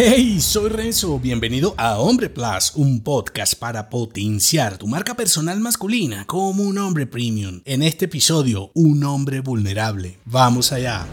Hey, soy Renzo, bienvenido a Hombre Plus, un podcast para potenciar tu marca personal masculina como un hombre premium. En este episodio, un hombre vulnerable. Vamos allá.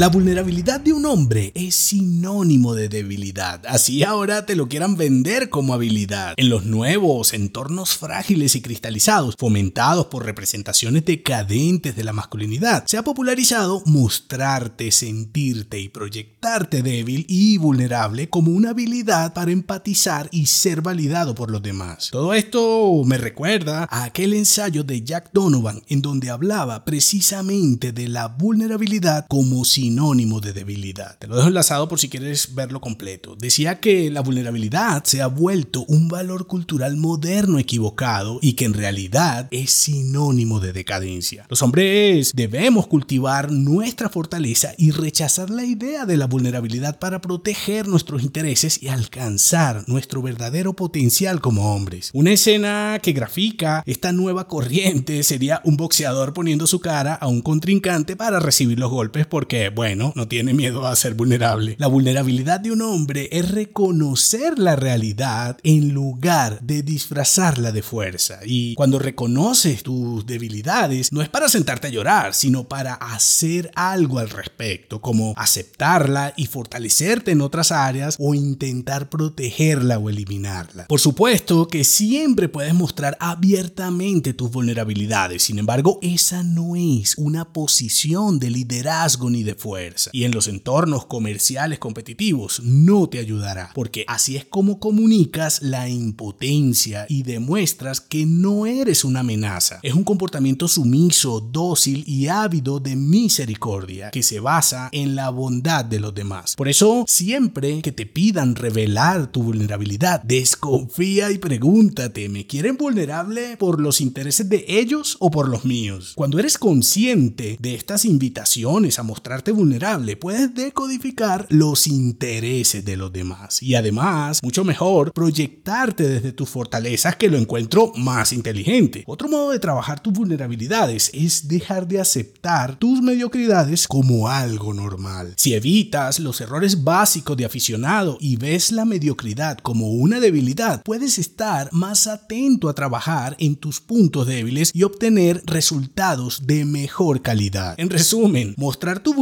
La vulnerabilidad de un hombre es sinónimo de debilidad, así ahora te lo quieran vender como habilidad. En los nuevos entornos frágiles y cristalizados, fomentados por representaciones decadentes de la masculinidad, se ha popularizado mostrarte, sentirte y proyectarte débil y vulnerable como una habilidad para empatizar y ser validado por los demás. Todo esto me recuerda a aquel ensayo de Jack Donovan en donde hablaba precisamente de la vulnerabilidad como si sinónimo de debilidad. Te lo dejo enlazado por si quieres verlo completo. Decía que la vulnerabilidad se ha vuelto un valor cultural moderno equivocado y que en realidad es sinónimo de decadencia. Los hombres debemos cultivar nuestra fortaleza y rechazar la idea de la vulnerabilidad para proteger nuestros intereses y alcanzar nuestro verdadero potencial como hombres. Una escena que grafica esta nueva corriente sería un boxeador poniendo su cara a un contrincante para recibir los golpes porque bueno, no tiene miedo a ser vulnerable. La vulnerabilidad de un hombre es reconocer la realidad en lugar de disfrazarla de fuerza. Y cuando reconoces tus debilidades, no es para sentarte a llorar, sino para hacer algo al respecto, como aceptarla y fortalecerte en otras áreas o intentar protegerla o eliminarla. Por supuesto que siempre puedes mostrar abiertamente tus vulnerabilidades, sin embargo, esa no es una posición de liderazgo ni de fuerza. Y en los entornos comerciales competitivos no te ayudará, porque así es como comunicas la impotencia y demuestras que no eres una amenaza. Es un comportamiento sumiso, dócil y ávido de misericordia que se basa en la bondad de los demás. Por eso, siempre que te pidan revelar tu vulnerabilidad, desconfía y pregúntate, ¿me quieren vulnerable por los intereses de ellos o por los míos? Cuando eres consciente de estas invitaciones a mostrarte vulnerable, puedes decodificar los intereses de los demás y además, mucho mejor, proyectarte desde tus fortalezas que lo encuentro más inteligente. Otro modo de trabajar tus vulnerabilidades es dejar de aceptar tus mediocridades como algo normal. Si evitas los errores básicos de aficionado y ves la mediocridad como una debilidad, puedes estar más atento a trabajar en tus puntos débiles y obtener resultados de mejor calidad. En resumen, mostrar tu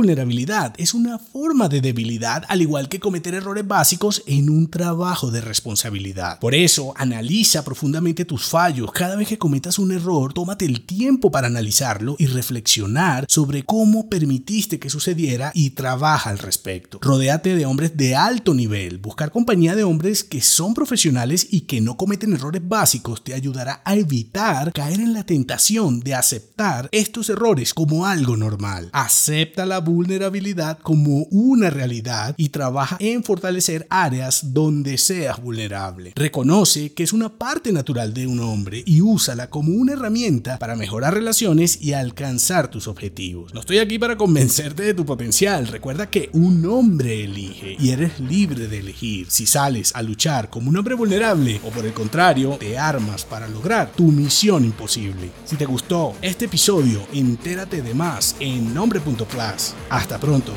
es una forma de debilidad, al igual que cometer errores básicos en un trabajo de responsabilidad. Por eso, analiza profundamente tus fallos. Cada vez que cometas un error, tómate el tiempo para analizarlo y reflexionar sobre cómo permitiste que sucediera y trabaja al respecto. Rodéate de hombres de alto nivel. Buscar compañía de hombres que son profesionales y que no cometen errores básicos te ayudará a evitar caer en la tentación de aceptar estos errores como algo normal. Acepta la vulnerabilidad vulnerabilidad como una realidad y trabaja en fortalecer áreas donde seas vulnerable. Reconoce que es una parte natural de un hombre y úsala como una herramienta para mejorar relaciones y alcanzar tus objetivos. No estoy aquí para convencerte de tu potencial. Recuerda que un hombre elige y eres libre de elegir si sales a luchar como un hombre vulnerable o por el contrario te armas para lograr tu misión imposible. Si te gustó este episodio, entérate de más en nombre.plus. Hasta pronto.